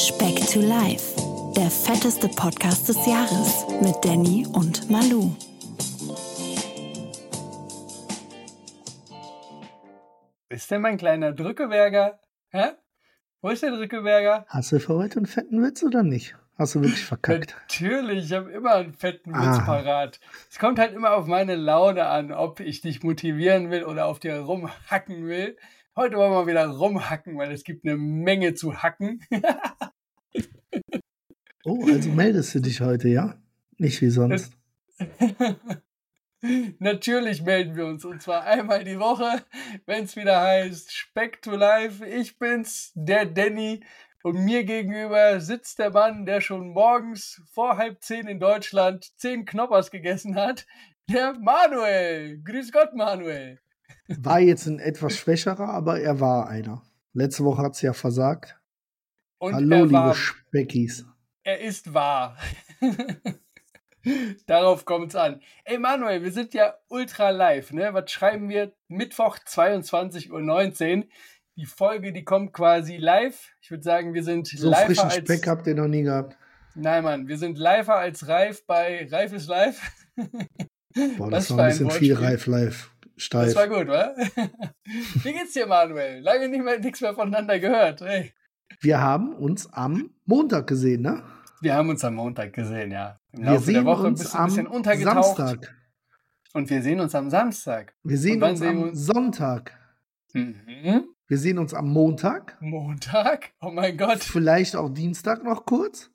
Speck to Life, der fetteste Podcast des Jahres mit Danny und Malu. Ist denn mein kleiner Drückeberger? Hä? Wo ist der Drückeberger? Hast du für heute einen fetten Witz oder nicht? Hast du wirklich verkackt? Natürlich, ich habe immer einen fetten Witz Ah. parat. Es kommt halt immer auf meine Laune an, ob ich dich motivieren will oder auf dir rumhacken will. Heute wollen wir wieder rumhacken, weil es gibt eine Menge zu hacken. Oh, also meldest du dich heute, ja? Nicht wie sonst. Natürlich melden wir uns und zwar einmal die Woche, wenn es wieder heißt Speck to Life. Ich bin's, der Danny. Und mir gegenüber sitzt der Mann, der schon morgens vor halb zehn in Deutschland zehn Knoppers gegessen hat. Der Manuel. Grüß Gott, Manuel. War jetzt ein etwas schwächerer, aber er war einer. Letzte Woche hat es ja versagt. Und Hallo, er, liebe war, Speckis. er ist wahr. Darauf kommt's an. Ey Manuel, wir sind ja ultra live, ne? Was schreiben wir? Mittwoch 22.19 Uhr. Die Folge, die kommt quasi live. Ich würde sagen, wir sind So live frischen als. Speck habt ihr noch nie gehabt. Nein, Mann, wir sind live als Reif bei Reif ist live. Boah, Was das war ein ein bisschen viel Wortspiel. reif live. Das Steif. war gut, wa? Wie geht's dir, Manuel? Lange nicht mehr nichts mehr voneinander gehört. Hey. Wir haben uns am Montag gesehen, ne? Wir haben uns am Montag gesehen, ja. Im Wir Laufe der sehen Woche uns bist du ein am bisschen untergetaucht. Samstag. Und wir sehen uns am Samstag. Wir sehen uns sehen am uns? Sonntag. Mhm. Wir sehen uns am Montag. Montag? Oh mein Gott. Vielleicht auch Dienstag noch kurz.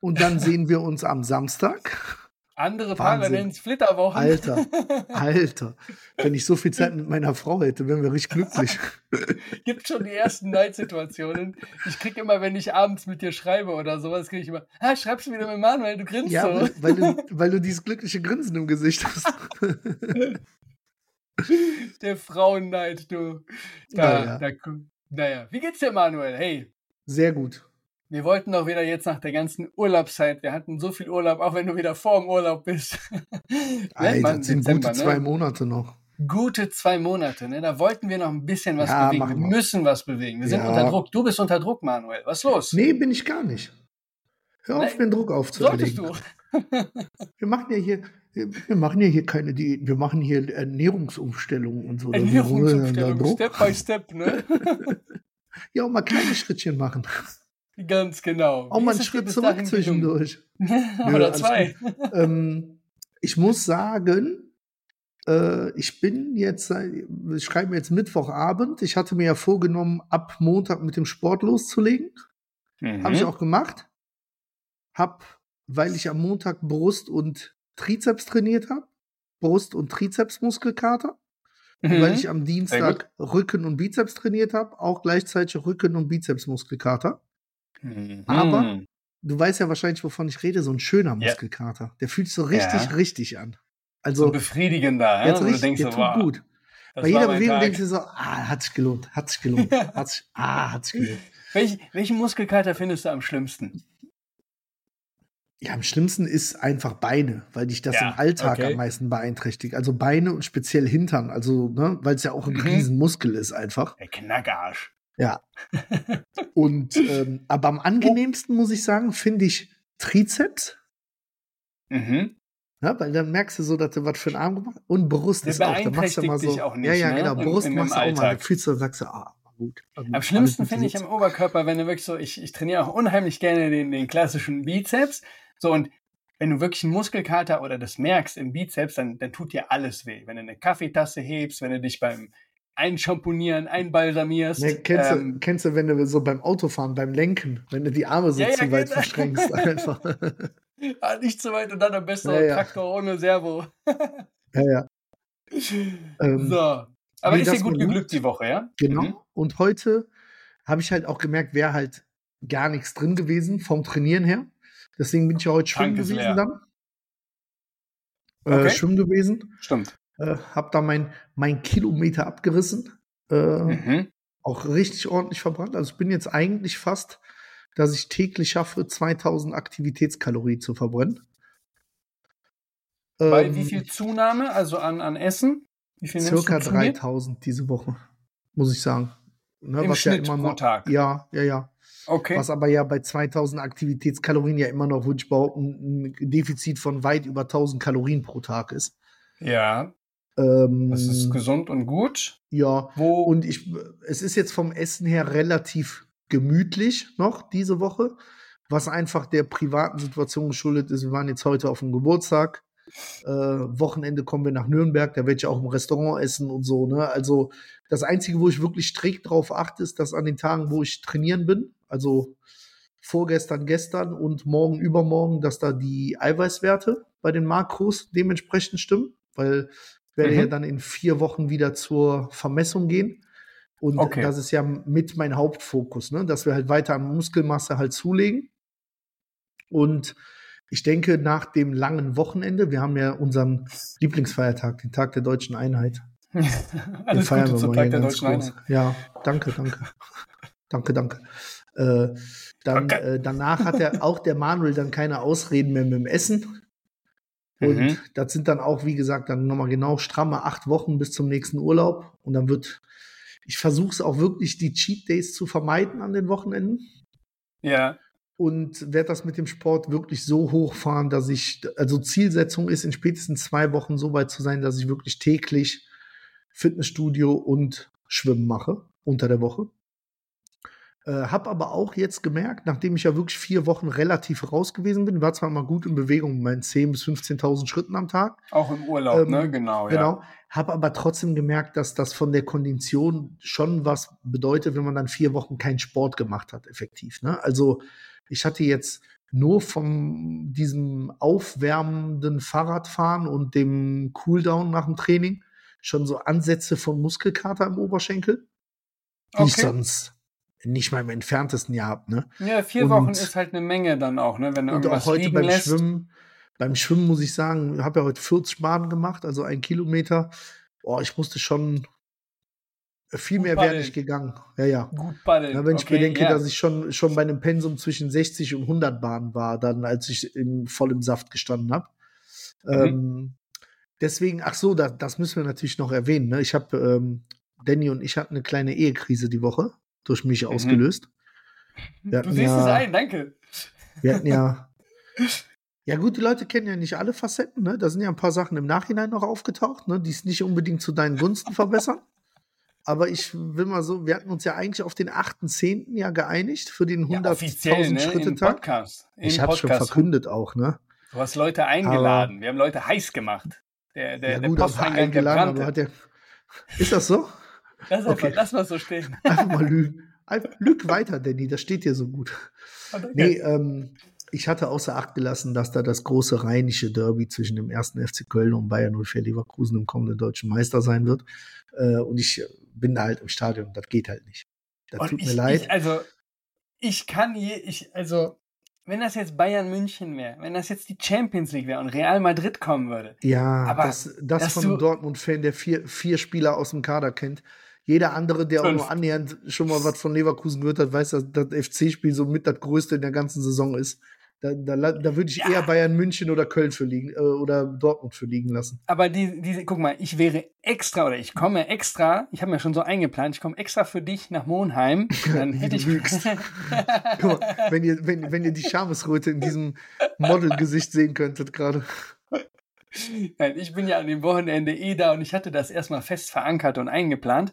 Und dann sehen wir uns am Samstag. Andere Wahnsinn. nennen es Flitterwochen. Alter, Alter. Wenn ich so viel Zeit mit meiner Frau hätte, wären wir richtig glücklich. Gibt schon die ersten Neidsituationen. Ich krieg immer, wenn ich abends mit dir schreibe oder sowas, kriege ich immer, ah, schreibst du wieder mit Manuel, du grinst Ja, so. weil, weil, du, weil du dieses glückliche Grinsen im Gesicht hast. Der Frauenneid, du. Da, Naja. da, naja. Wie geht's dir, Manuel? Hey, Sehr gut. Wir wollten doch wieder jetzt nach der ganzen Urlaubszeit, wir hatten so viel Urlaub, auch wenn du wieder vor dem Urlaub bist. Alter, man das sind Dezember, gute ne? zwei Monate noch. Gute zwei Monate, ne? Da wollten wir noch ein bisschen was Ja, bewegen. Wir müssen was bewegen. Wir sind Ja. unter Druck. Du bist unter Druck, Manuel. Was ist los? Nee, bin ich gar nicht. Hör auf, Nee, mir Druck Solltest aufzuerlegen. du. Wir machen ja hier, wir machen ja hier keine Diäten, wir machen hier Ernährungsumstellungen und so. Da Ernährungsumstellung. Step by Step, ne? Ja, auch mal kleine Schrittchen machen. Ganz genau. Auch mal einen Schritt zurück zwischendurch. Oder alles zwei. ähm, ich muss sagen, äh, ich bin jetzt, seit- wir schreiben jetzt Mittwochabend. Ich hatte mir ja vorgenommen, ab Montag mit dem Sport loszulegen. Mhm. Habe ich auch gemacht. Hab, weil ich am Montag Brust und Trizeps trainiert habe, Brust- und Trizepsmuskelkater. Und Mhm. weil ich am Dienstag Rücken und Bizeps trainiert habe, auch gleichzeitig Rücken- und Bizepsmuskelkater. Mhm. aber- Du weißt ja wahrscheinlich, wovon ich rede, so ein schöner Muskelkater. Der fühlt sich so richtig, Ja. richtig an. so Also, befriedigender, jetzt ja? wo du richtig, denkst, der so, tut wow, gut. Bei jeder Bewegung denkst du so, ah, hat sich gelohnt, hat sich gelohnt, hat sich, ah, hat sich gelohnt. Welch, welchen Muskelkater findest du am schlimmsten? Ja, am schlimmsten ist einfach Beine, weil dich das Ja, im Alltag okay. am meisten beeinträchtigt. Also Beine und speziell Hintern, also, ne, weil es ja auch ein Mhm. Riesenmuskel ist einfach. Der Knackarsch. Ja. Und ähm, aber am angenehmsten muss ich sagen, finde ich Trizeps. Mhm. Ja, weil dann merkst du so, dass du was für einen Arm gemacht hast. Und Brust Der ist auch. Da machst du mal so. nicht, ja, ja, ne? genau. Brust im- im machst du auch mal. Fühlst du, sagst du, ah, gut. Am schlimmsten finde ich am Oberkörper, wenn du wirklich so, ich, ich trainiere auch unheimlich gerne den, den klassischen Bizeps. So, und wenn du wirklich einen Muskelkater oder das merkst im Bizeps, dann, dann tut dir alles weh. Wenn du eine Kaffeetasse hebst, wenn du dich beim Einschamponieren, einbalsamierst. Ne, kennst, ähm, du, kennst du, wenn du so beim Autofahren, beim Lenken, wenn du die Arme so Ja, ja, zu weit genau. verstrengst, einfach. ah, nicht zu weit und dann am besten Ja, ja. Traktor ohne Servo. ja, ja. Ähm, so. Aber nee, ist dir gut geglückt die Woche, ja? Genau. Mhm. Und heute habe ich halt auch gemerkt, wäre halt gar nichts drin gewesen vom Trainieren her. Deswegen bin ich ja heute schwimmen Tank gewesen dann. Okay. Äh, schwimmen gewesen. Stimmt. Äh, hab da mein, mein Kilometer abgerissen. Äh, Mhm. Auch richtig ordentlich verbrannt. Also ich bin jetzt eigentlich fast, dass ich täglich schaffe, 2000 Aktivitätskalorien zu verbrennen. Bei Ähm, wie viel Zunahme, also an, an Essen? Wie viel Circa du zu dir? 3000 diese Woche, muss ich sagen. Ne, Im was Schnitt ja immer pro noch, Tag. Ja, ja, ja. Okay. Was aber ja bei 2000 Aktivitätskalorien ja immer noch, würde ich behaupten, ein Defizit von weit über 1000 Kalorien pro Tag ist. Ja, Ähm, das ist gesund und gut. ja, Wo? und ich, es ist jetzt vom Essen her relativ gemütlich noch diese Woche, was einfach der privaten Situation geschuldet ist. Wir waren jetzt heute auf dem Geburtstag. Äh, Wochenende kommen wir nach Nürnberg, da werde ich auch im Restaurant essen und so. Ne? Also das Einzige, wo ich wirklich strikt drauf achte, ist, dass an den Tagen, wo ich trainieren bin, also vorgestern, gestern und morgen, übermorgen, dass da die Eiweißwerte bei den Makros dementsprechend stimmen, weil werde Mhm. ja dann in vier Wochen wieder zur Vermessung gehen. Und Okay. das ist ja mit mein Hauptfokus, ne? dass wir halt weiter an Muskelmasse halt zulegen. Und ich denke, nach dem langen Wochenende, wir haben ja unseren Lieblingsfeiertag, den Tag der deutschen Einheit. Den feiern wir mal Tag der Deutschen groß. Einheit. Ja, danke, danke. danke, danke. Äh, dann, Okay. äh, danach hat er auch der Manuel dann keine Ausreden mehr mit dem Essen. Und Mhm. das sind dann auch, wie gesagt, dann nochmal genau stramme acht Wochen bis zum nächsten Urlaub. Und dann wird, ich versuche es auch wirklich, die Cheat Days zu vermeiden an den Wochenenden Ja, und werde das mit dem Sport wirklich so hochfahren, dass ich, also Zielsetzung ist, in spätestens zwei Wochen so weit zu sein, dass ich wirklich täglich Fitnessstudio und Schwimmen mache unter der Woche. Äh, hab aber auch jetzt gemerkt, nachdem ich ja wirklich vier Wochen relativ raus gewesen bin, war zwar mal gut in Bewegung meinen 10.000 bis 15.000 Schritten am Tag, auch im Urlaub, Ähm, ne? Genau, Genau. Habe aber trotzdem gemerkt, dass das von der Kondition schon was bedeutet, wenn man dann vier Wochen keinen Sport gemacht hat, effektiv. Ne? Also ich hatte jetzt nur von diesem aufwärmenden Fahrradfahren und dem Cooldown nach dem Training schon so Ansätze von Muskelkater im Oberschenkel, die ja. ich Okay. sonst nicht mal im entferntesten Jahr habe. Ne? Ja, vier Und- Wochen ist halt eine Menge dann auch, ne? Wenn du Und auch heute beim lässt. Schwimmen, beim Schwimmen muss ich sagen, habe ja heute 40 Bahnen gemacht, also ein Kilometer. Boah, ich musste schon viel Gut mehr wäre nicht gegangen. Ja, ja. Gut paddeln. ja wenn ich okay, bedenke, ja. dass ich schon, schon bei einem Pensum zwischen 60 und 100 Bahnen war, dann als ich im, voll im Saft gestanden habe. Mhm. Ähm, deswegen, ach so, da, das müssen wir natürlich noch erwähnen. Ne? Ich habe, ähm, Danny und ich hatten eine kleine Ehekrise die Woche, durch mich ausgelöst. Wir Du siehst ja- es ein, danke. Wir hatten ja. Ja, gut, die Leute kennen ja nicht alle Facetten, ne? Da sind ja ein paar Sachen im Nachhinein noch aufgetaucht, ne? Die es nicht unbedingt zu deinen Gunsten verbessern. Aber ich will mal so, wir hatten uns ja eigentlich auf den 8.10. ja geeinigt für den Ja, 100.000 offiziell, ne? Im Schritte-Tag. Podcast. Ich habe schon verkündet auch, ne? Du hast Leute eingeladen. Wir haben Leute heiß gemacht. Der, der, ja, der gut, aber Posteingang, der eingeladen, aber brannte. hat der. Ist das so? Lass, einfach, okay. lass mal so stehen. Einfach mal lügen. Einfach, lüg weiter, Danny, das steht dir so gut. Oh. Nee, ähm, ich hatte außer Acht gelassen, dass da das große rheinische Derby zwischen dem ersten FC Köln und Bayern 04 Leverkusen im kommenden deutschen Meister sein wird. Äh, und ich bin da halt im Stadion. Das geht halt nicht. Das Und tut ich, mir leid. Ich, also, ich kann je, ich, also, wenn das jetzt Bayern München wäre, wenn das jetzt die Champions League wäre und Real Madrid kommen würde, ja, aber das, das von einem Dortmund-Fan, der vier, vier Spieler aus dem Kader kennt. Jeder andere, der auch Fünf. nur annähernd schon mal was von Leverkusen gehört hat, weiß, dass das FC-Spiel so mit das größte in der ganzen Saison ist. Da, da, da würde ich Ja. eher Bayern München oder Köln für liegen äh, oder Dortmund für liegen lassen. aber die, diese, guck mal, ich wäre extra oder ich komme extra, ich habe mir schon so eingeplant, ich komme extra für dich nach Monheim, dann hätte ich. Guck mal, wenn ihr, wenn, wenn ihr die Schamesröte in diesem Model-Gesicht sehen könntet gerade. Nein, ich bin ja an dem Wochenende eh da und ich hatte das erstmal fest verankert und eingeplant.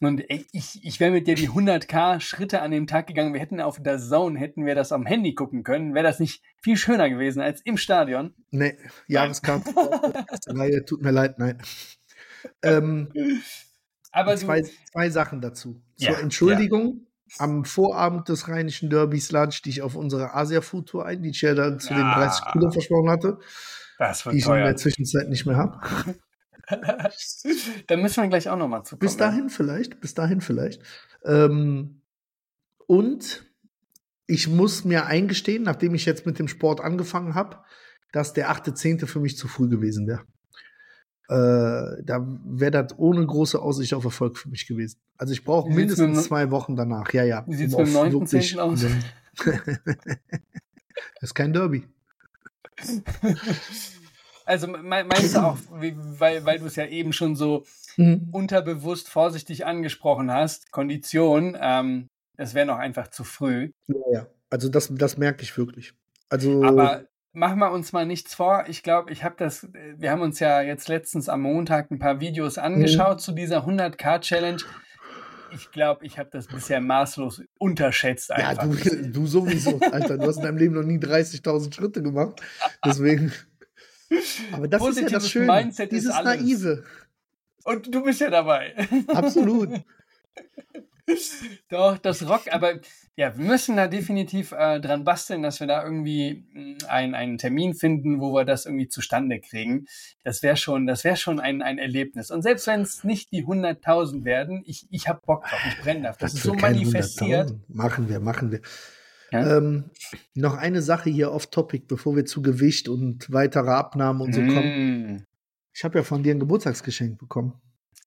Und ich, ich wäre mit dir die 100k Schritte an dem Tag gegangen. Wir hätten auf der Zone, hätten wir das am Handy gucken können. Wäre das nicht viel schöner gewesen als im Stadion? Nee, Jahreskarte, tut mir leid, nein. Ähm, Aber zwei, zwei Sachen dazu. Ja, Zur Entschuldigung, am Vorabend des Rheinischen Derbys lade ich auf unsere Asia-Food-Tour ein, die ich ja dann zu den Ja. 30 Kilo versprochen hatte, das die wird ich in der. Zwischenzeit nicht mehr habe. Da müssen wir gleich auch nochmal zu Bis dahin vielleicht, bis dahin vielleicht. Ähm, und ich muss mir eingestehen, nachdem ich jetzt mit dem Sport angefangen habe, dass der 8.10. für mich zu früh gewesen wäre. Äh, da wäre das ohne große Aussicht auf Erfolg für mich gewesen. Also ich brauche mindestens zwei Wochen danach. Ja, ja. Wie sieht's um mit dem auf 9.10. wirklich- aus? das ist kein Derby. Also meinst du auch, weil, weil du es ja eben schon so mhm. unterbewusst vorsichtig angesprochen hast, Kondition, ähm, es wäre noch einfach zu früh. Ja, ja. Also das, das merke ich wirklich. Also Aber machen wir uns mal nichts vor. Ich glaube, ich habe das, wir haben uns ja jetzt letztens am Montag ein paar Videos angeschaut mhm. zu dieser 100k-Challenge. Ich glaube, ich habe das bisher maßlos unterschätzt. Einfach. Ja, du, du sowieso, Alter. Du hast in deinem Leben noch nie 30.000 Schritte gemacht. Deswegen. Aber das Positives ist ja das Schöne, Mindset dieses Naive. Und du bist ja dabei. Absolut. Doch, das Rock, aber ja, wir müssen da definitiv äh, dran basteln, dass wir da irgendwie hm, ein, einen Termin finden, wo wir das irgendwie zustande kriegen. Das wäre schon, das wäre schon ein, ein Erlebnis. Und selbst wenn es nicht die 100.000 werden, ich, ich habe Bock drauf, ich brenne dafür. Das, das ist so manifestiert. Machen wir, machen wir. Ja? Ähm, noch eine Sache hier off Topic, bevor wir zu Gewicht und weitere Abnahmen und so mm. kommen. Ich habe ja von dir ein Geburtstagsgeschenk bekommen.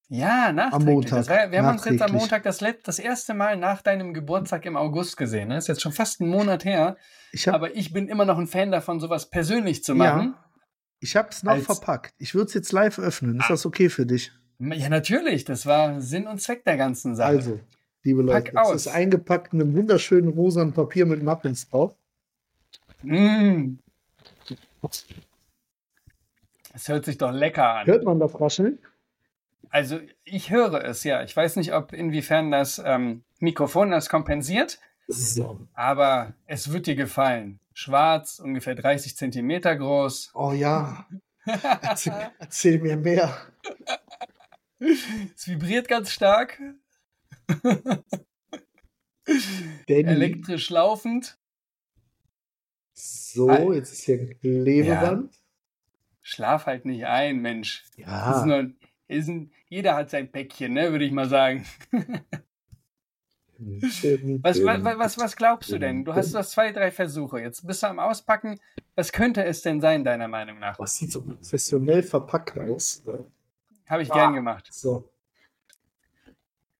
Ja, nachträglich. Am Montag. War, wir haben uns jetzt am Montag das, das erste Mal nach deinem Geburtstag im August gesehen. Das ne? ist jetzt schon fast einen Monat her. Ich hab, aber ich bin immer noch ein Fan davon, sowas persönlich zu machen. Ja, ich habe es noch als, verpackt. Ich würde es jetzt live öffnen. Ist ah, das okay für dich? Ja, natürlich. Das war Sinn und Zweck der ganzen Sache. Also, liebe Leute, Pack es ist eingepackt in einem wunderschönen rosanen Papier mit Muppets drauf. Mm. Das hört sich doch lecker an. Hört man das rascheln? Also ich höre es, ja. Ich weiß nicht, ob inwiefern das ähm, Mikrofon das kompensiert, so. aber es wird dir gefallen. Schwarz, ungefähr 30 Zentimeter groß. Oh ja. Erzähl, erzähl mir mehr. Es vibriert ganz stark. Elektrisch laufend. So, jetzt ist hier ein Klebeband. Ja. Schlaf halt nicht ein, Mensch. Ja. Ist nur, ist ein, jeder hat sein Päckchen, ne, würde ich mal sagen. was, was, was, was glaubst du denn? Du hast das zwei, drei Versuche. Jetzt bist du am Auspacken. Was könnte es denn sein, deiner Meinung nach? Das sieht so professionell verpackt aus. Habe ich ah, gern gemacht. So.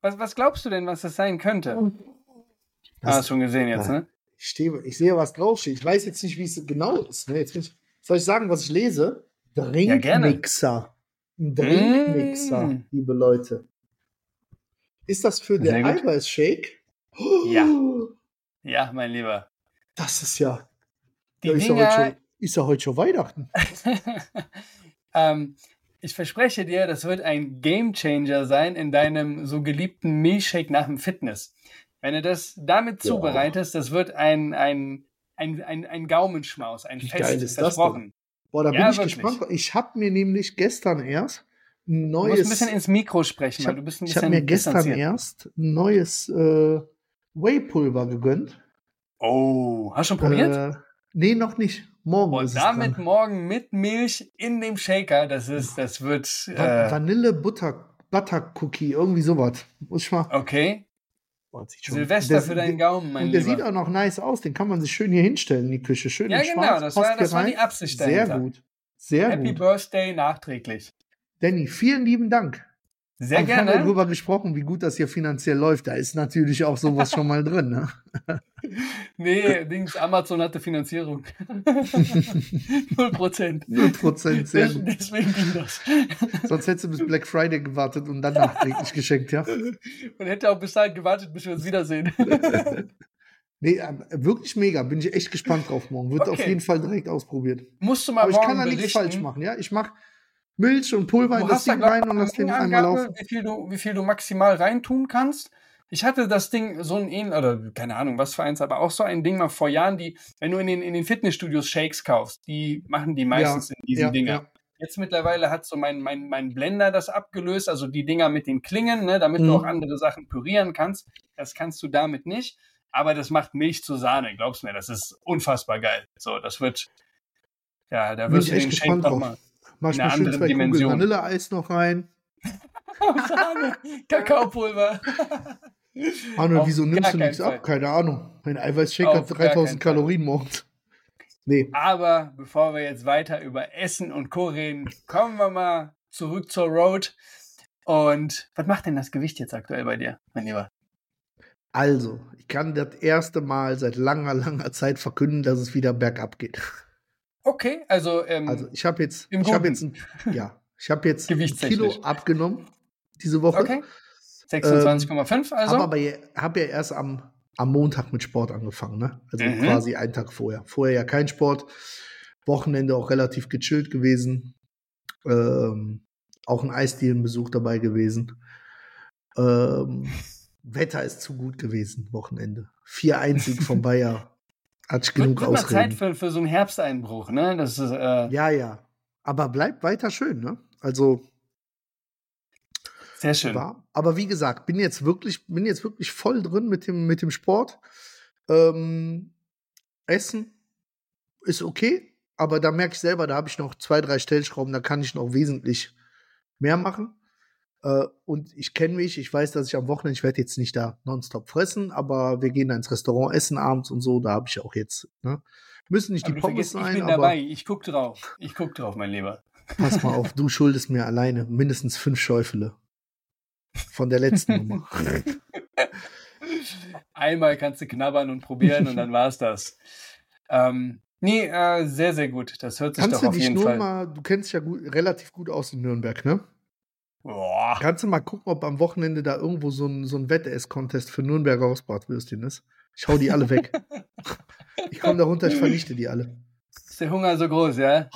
Was, was glaubst du denn, was das sein könnte? Das, hast du schon gesehen jetzt, ne? Ich, stehe, ich sehe, was draufsteht. Ich weiß jetzt nicht, wie es genau ist. Ne? Jetzt ich, soll ich sagen, was ich lese? Drinkmixer. Ja, ein Drinkmixer, mm. liebe Leute. Ist das für den Eiweißshake? Ja. Ja, mein Lieber. Das ist ja. Die ja, ist, Dinger, ja schon, ist, ja heute schon, Weihnachten. ähm, ich verspreche dir, das wird ein Gamechanger sein in deinem so geliebten Milchshake nach dem Fitness. Wenn du das damit ja. zubereitest, das wird ein, ein, ein, ein, ein Gaumenschmaus, ein Wie Fest, geil ist versprochen. Boah, da ja, bin ich wirklich. gespannt. Ich habe mir nämlich gestern erst ein neues. Du musst ein bisschen ins Mikro sprechen, weil du bist ein bisschen. Ich habe mir gestern erst ein neues äh, Whey-Pulver gegönnt. Oh, hast du schon probiert? Äh, nee, noch nicht. Morgen. Und damit morgen mit Milch in dem Shaker, das ist, das wird. Äh, Vanille Butter, Butter Cookie, irgendwie sowas. Muss ich mal. Okay. Boah, Silvester der, für deinen Gaumen, mein Und der Lieber. sieht auch noch nice aus. Den kann man sich schön hier hinstellen in die Küche. Schön ja, genau. Schwarz, das, war, das war die Absicht dahinter. Sehr gut. Sehr Happy gut. Birthday nachträglich. Danny, vielen lieben Dank. Sehr gerne. Wir haben darüber gesprochen, wie gut das hier finanziell läuft. Da ist natürlich auch sowas schon mal drin. Ne? nee, Dings, Amazon hatte Finanzierung. Null Prozent. Null Prozent, sehr gut. Deswegen ging das. Sonst hättest du bis Black Friday gewartet und dann nachträglich geschenkt, ja? Und hätte auch bis dahin gewartet, bis wir uns wiedersehen. Nee, äh, wirklich mega. Bin ich echt gespannt drauf morgen. Wird okay. auf jeden Fall direkt ausprobiert. Musst du mal Aber ich kann da nichts falsch machen, ja? Ich mache Milch und Pulver in das Ding rein und das Ding einmal laufen. Wie viel, du, wie viel du maximal reintun kannst. Ich hatte das Ding so ein ähnlich, oder keine Ahnung, was für eins, aber auch so ein Ding mal vor Jahren, die, wenn du in den, in den Fitnessstudios Shakes kaufst, die machen die meistens ja, in diesen ja, Dinger. Ja. Jetzt mittlerweile hat so mein, mein, mein Blender das abgelöst, also die Dinger mit den Klingen, ne, damit mhm. du auch andere Sachen pürieren kannst. Das kannst du damit nicht. Aber das macht Milch zu Sahne, glaubst mir, das ist unfassbar geil. So, das wird, ja, da wirst du den Shake nochmal Mach ich mir schön zwei Dimension. Kugeln Vanilleeis noch rein. Kakaopulver. Arno, wieso nimmst du nichts ab? Keine Ahnung. Mein Eiweißshake hat 3000 Kalorien morgens. Nee. Aber bevor wir jetzt weiter über Essen und Co. reden, kommen wir mal zurück zur Road. Und was macht denn das Gewicht jetzt aktuell bei dir, mein Lieber? Also, ich kann das erste Mal seit langer, langer Zeit verkünden, dass es wieder bergab geht. Okay, also, ähm, Also ich habe jetzt, Im ich habe jetzt, ein, ja, ich habe jetzt ein. Kilo abgenommen diese Woche. okay. 26,5 also? Habe aber habe ja erst am, am Montag mit Sport angefangen, ne? Also Mhm. quasi einen Tag vorher. Vorher ja kein Sport. Wochenende auch relativ gechillt gewesen. Ähm, auch ein Eisdielenbesuch dabei gewesen. Ähm, Wetter ist zu gut gewesen, Wochenende. 4-1 von Bayer. Hat ich genug mal Zeit Ausreden. für, für so einen Herbsteinbruch, ne? Das ist, äh, Ja, ja. Aber bleibt weiter schön, ne? Also sehr schön. war. Aber wie gesagt, bin jetzt wirklich, bin jetzt wirklich voll drin mit dem, mit dem Sport. Ähm, Essen ist okay, aber da merke ich selber, da habe ich noch zwei, drei Stellschrauben, da kann ich noch wesentlich mehr machen. Äh, und ich kenne mich, ich weiß, dass ich am Wochenende, ich werde jetzt nicht da nonstop fressen, aber wir gehen da ins Restaurant essen abends und so, da habe ich auch jetzt, ne? Müssen nicht Aber die Pommes vergisst, ich sein, bin dabei. Ich guck drauf. Ich guck drauf, mein Lieber. pass mal auf, du schuldest mir alleine mindestens fünf Schäufele. Von der letzten Nummer. Einmal kannst du knabbern und probieren und dann war's das. Ähm, nee, äh, sehr, sehr gut. Das hört sich Kannst doch du auf dich jeden nur Fall. mal, du kennst dich ja gut, relativ gut aus in Nürnberg, ne? Boah. Kannst du mal gucken, ob am Wochenende da irgendwo so ein, so ein Wettess-Contest für Nürnberger Hausbratwürstchen ist? Ich hau die alle weg. ich komme da runter, ich vernichte die alle. Ist der Hunger so groß, ja?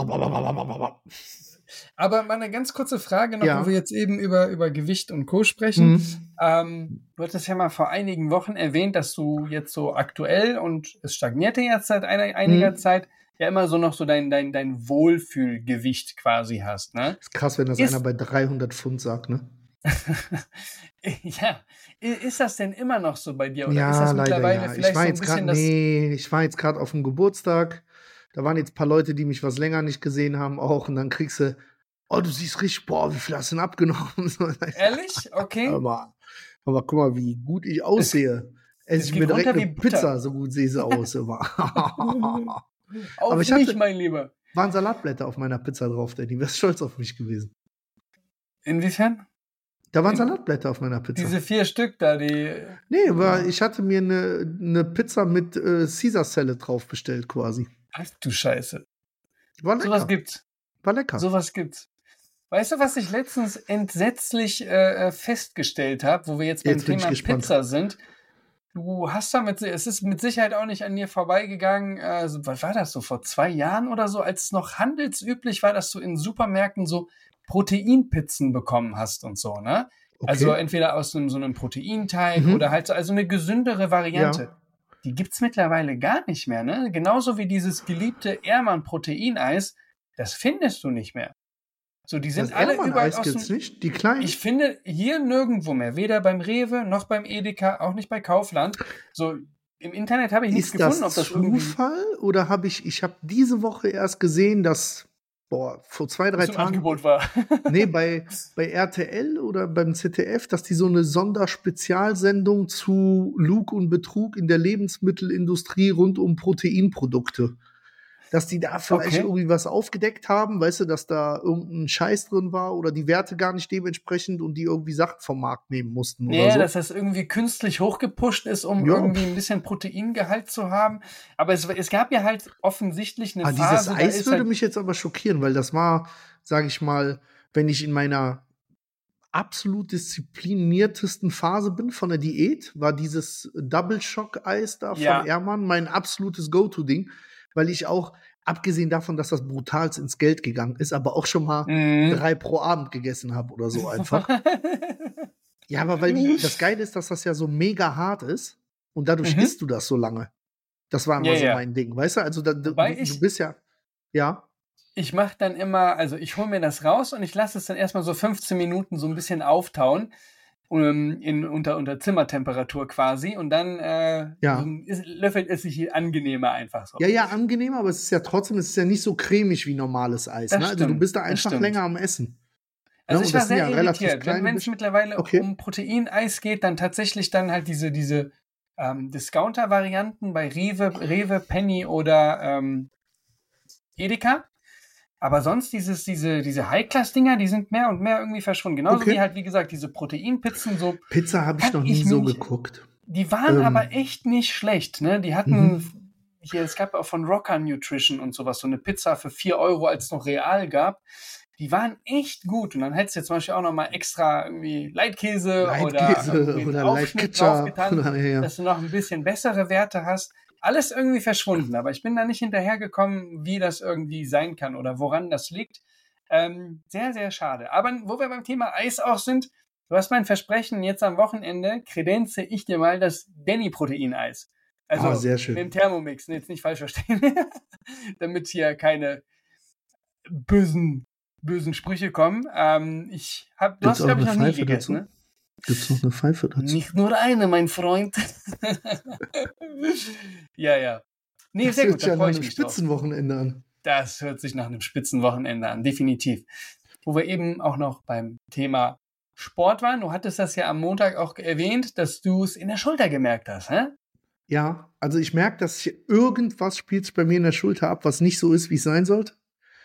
Aber mal eine ganz kurze Frage noch, Ja. wo wir jetzt eben über, über Gewicht und Co. sprechen. Mhm. Ähm, du hattest ja mal vor einigen Wochen erwähnt, dass du jetzt so aktuell und es stagnierte jetzt seit einer, einiger Mhm. Zeit ja immer so noch so dein, dein, dein Wohlfühlgewicht quasi hast, ne? Ist krass, wenn das Ist- einer bei 300 Pfund sagt, ne? ja. Ist das denn immer noch so bei dir? Oder ja, ist das leider mittlerweile ja. Ich vielleicht so war ein jetzt bisschen gerade, das. nee, ich war jetzt gerade auf dem Geburtstag. Da waren jetzt ein paar Leute, die mich was länger nicht gesehen haben, auch. Und dann kriegst du, oh, du siehst richtig, boah, wie viel hast du denn abgenommen? So, Ehrlich? Okay. Aber, aber guck mal, wie gut ich aussehe. es Esse ich mir direkt eine. Pizza, so gut sehe sie aus. Immer. Auf aber ich mich, hatte- mein Lieber. Waren Salatblätter auf meiner Pizza drauf, Danny. Wärst stolz auf mich gewesen. Inwiefern? Da waren Salatblätter auf meiner Pizza. Diese vier Stück da, die. nee, aber ich hatte mir eine, eine Pizza mit äh, Caesar Salad drauf bestellt quasi. Ach du Scheiße. War lecker. Sowas gibt's. War lecker. Sowas gibt's. Weißt du, was ich letztens entsetzlich äh, äh, festgestellt habe, wo wir jetzt beim Jetzt Thema. Pizza sind? Du hast damit, es ist mit Sicherheit auch nicht an dir vorbeigegangen. Äh, so- was war das so vor zwei Jahren oder so, als es noch handelsüblich war, dass du in Supermärkten so Proteinpizzen bekommen hast und so, ne? Okay. Also entweder aus einem, so einem Proteinteig Mhm. oder halt so, also eine gesündere Variante. Ja. Die gibt's mittlerweile gar nicht mehr, ne? Genauso wie dieses geliebte Ehrmann Proteineis, das findest du nicht mehr. So, die sind das alle überall aus gibt's nicht. Die kleinen. Ich finde hier nirgendwo mehr, weder beim Rewe noch beim Edeka, auch nicht bei Kaufland. So, im Internet habe ich nichts ist das gefunden, ob das Zufall oder habe ich, ich habe diese Woche erst gesehen, dass, boah, vor zwei, drei Tagen, Angebot war. nee, bei, bei RTL oder beim ZDF, dass die so eine Sonderspezialsendung zu Lug und Betrug in der Lebensmittelindustrie rund um Proteinprodukte. Dass die da vielleicht Okay. irgendwie was aufgedeckt haben, weißt du, dass da irgendein Scheiß drin war oder die Werte gar nicht dementsprechend und die irgendwie Sachen vom Markt nehmen mussten Nee, so. dass das irgendwie künstlich hochgepusht ist, um Ja. irgendwie ein bisschen Proteingehalt zu haben. Aber es, es gab ja halt offensichtlich eine Ah, Phase, dieses Eis würde halt, mich jetzt aber schockieren, weil das war, sage ich mal, wenn ich in meiner absolut diszipliniertesten Phase bin von der Diät, war dieses Double Shock Eis da Ja. von Ehrmann mein absolutes Go-To-Ding, weil ich auch, abgesehen davon, dass das brutalst ins Geld gegangen ist, aber auch schon mal Mhm. drei pro Abend gegessen habe oder so einfach. ja, aber weil die, das Geile ist, dass das ja so mega hart ist und dadurch Mhm. isst du das so lange. Das war immer Ja, so ja. mein Ding, weißt du? Also da, du, du bist ja, ja. ich mache dann immer, also ich hole mir das raus und ich lasse es dann erstmal so 15 Minuten so ein bisschen auftauen. Ähm, In, unter, unter Zimmertemperatur quasi und dann äh, Ja. ist, löffelt es sich angenehmer einfach so. Ja, ja, angenehm, aber es ist ja trotzdem, es ist ja nicht so cremig wie normales Eis. Ne? Also du bist da einfach länger am Essen. Also Ja, ich und war sehr ja relativ irritiert. Wenn es mittlerweile Okay. um Proteineis geht, dann tatsächlich dann halt diese, diese ähm, Discounter-Varianten bei Rewe, Rewe, Penny oder ähm, Edeka. Aber sonst dieses, diese, diese High-Class-Dinger, die sind mehr und mehr irgendwie verschwunden. Genauso Okay. wie halt, wie gesagt, diese Proteinpizzen, so, Pizza habe ich noch nie ich so nicht- geguckt. die waren Ähm. aber echt nicht schlecht, ne? Die hatten, hier, es gab auch von Rocker Nutrition und sowas, so eine Pizza für 4 Euro, als es noch real gab. Die waren echt gut. Und dann hättest du jetzt zum Beispiel auch noch mal extra irgendwie Leitkäse, Leitkäse oder, oder Aufschnitt draufgetan, Oder, ja. dass du noch ein bisschen bessere Werte hast. Alles irgendwie verschwunden, aber ich bin da nicht hinterhergekommen, wie das irgendwie sein kann oder woran das liegt. Ähm, sehr, sehr schade. Aber wo wir beim Thema Eis auch sind, du hast mein Versprechen, jetzt am Wochenende kredenze ich dir mal das Denny-Protein-Eis. Also Ah, sehr schön. mit dem Thermomix, jetzt nicht falsch verstehen, damit hier keine bösen, bösen Sprüche kommen. Ähm, ich hab, du hast, glaube ich, noch nie gegessen, ne? Gibt's noch eine Pfeife dazu? Nicht nur eine, mein Freund. ja, ja. Nee, das sehr hört gut, sich da ja nach einem. Spitzenwochenende an. Das hört sich nach einem Spitzenwochenende an, definitiv. Wo wir eben auch noch beim Thema Sport waren. Du hattest das ja am Montag auch erwähnt, dass du es in der Schulter gemerkt hast, hä? Ja, also ich merke, dass hier irgendwas spielt sich bei mir in der Schulter ab, was nicht so ist, wie es sein sollte.